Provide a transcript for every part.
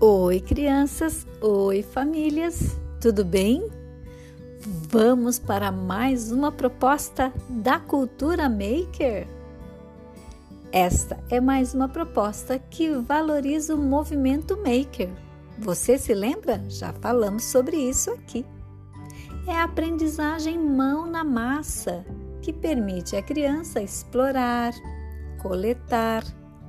Oi, crianças! Oi, famílias! Tudo bem? Vamos para mais uma proposta da Cultura Maker? Esta é mais uma proposta que valoriza o movimento maker. Você se lembra? Já falamos sobre isso aqui. É a aprendizagem mão na massa que permite à criança explorar, coletar,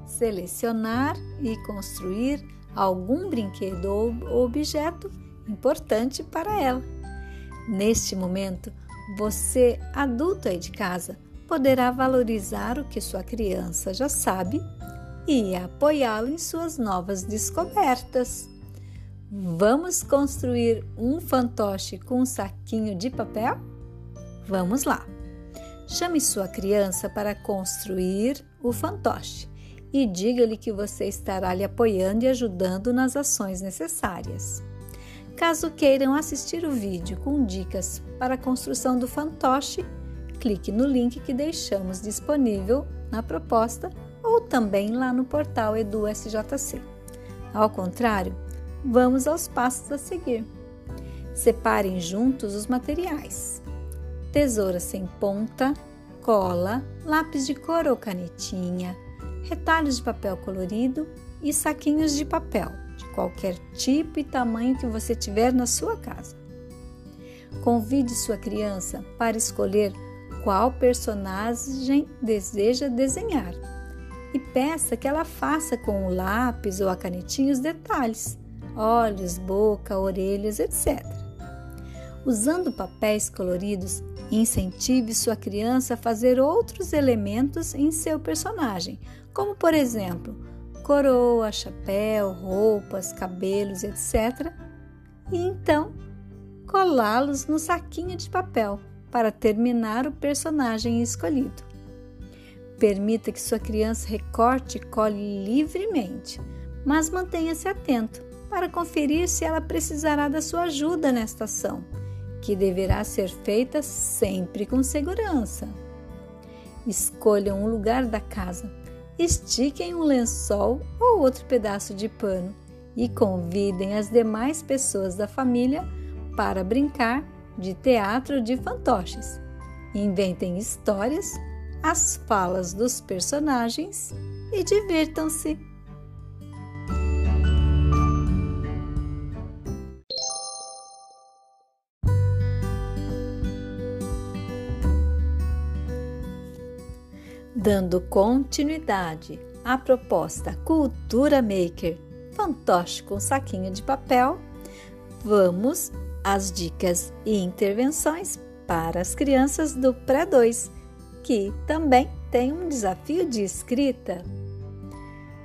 selecionar e construir algum brinquedo ou objeto importante para ela. Neste momento, você, adulto aí de casa, poderá valorizar o que sua criança já sabe e apoiá-lo em suas novas descobertas. Vamos construir um fantoche com um saquinho de papel? Vamos lá! Chame sua criança para construir o fantoche e diga-lhe que você estará lhe apoiando e ajudando nas ações necessárias. Caso queiram assistir o vídeo com dicas para a construção do fantoche, clique no link que deixamos disponível na proposta ou também lá no portal EduSJC. Ao contrário, vamos aos passos a seguir. Separem juntos os materiais: tesoura sem ponta, cola, lápis de cor ou canetinha, retalhos de papel colorido e saquinhos de papel, de qualquer tipo e tamanho que você tiver na sua casa. Convide sua criança para escolher qual personagem deseja desenhar e peça que ela faça com o lápis ou a canetinha os detalhes, olhos, boca, orelhas, etc. Usando papéis coloridos, incentive sua criança a fazer outros elementos em seu personagem, como por exemplo, coroa, chapéu, roupas, cabelos, etc. E então colá-los no saquinho de papel para terminar o personagem escolhido. Permita que sua criança recorte e cole livremente, mas mantenha-se atento para conferir se ela precisará da sua ajuda nesta ação, que deverá ser feita sempre com segurança. Escolham um lugar da casa estiquem um lençol ou outro pedaço de pano e convidem as demais pessoas da família para brincar de teatro de fantoches. Inventem histórias, as falas dos personagens e divirtam-se. Dando continuidade à proposta Cultura Maker Fantoche com saquinho de papel, vamos às dicas e intervenções para as crianças do Pré-2, que também tem um desafio de escrita.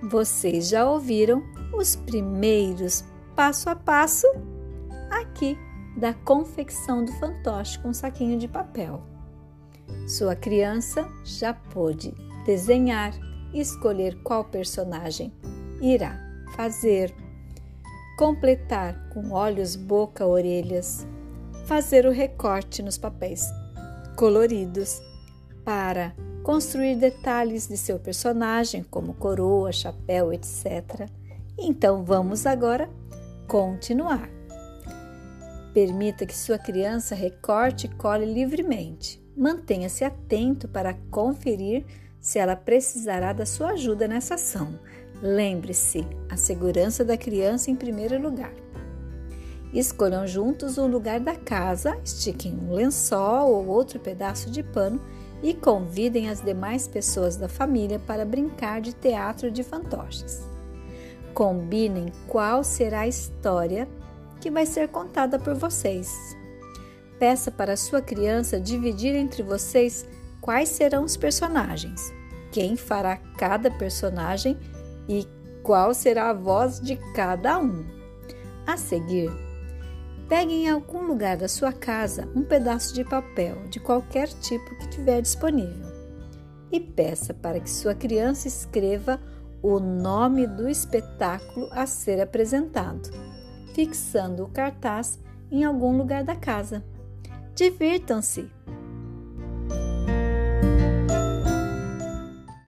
Vocês já ouviram os primeiros passo a passo aqui da confecção do fantoche com saquinho de papel. Sua criança já pôde desenhar escolher qual personagem irá fazer, completar com olhos, boca, orelhas, fazer o recorte nos papéis coloridos para construir detalhes de seu personagem, como coroa, chapéu, etc. Então vamos agora continuar. Permita que sua criança recorte e cole livremente. Mantenha-se atento para conferir se ela precisará da sua ajuda nessa ação. Lembre-se, a segurança da criança em primeiro lugar. Escolham juntos o lugar da casa, estiquem um lençol ou outro pedaço de pano e convidem as demais pessoas da família para brincar de teatro de fantoches. Combinem qual será a história que vai ser contada por vocês. Peça para sua criança dividir entre vocês quais serão os personagens, quem fará cada personagem e qual será a voz de cada um. A seguir, pegue em algum lugar da sua casa um pedaço de papel de qualquer tipo que tiver disponível e peça para que sua criança escreva o nome do espetáculo a ser apresentado, fixando o cartaz em algum lugar da casa. Divirtam-se,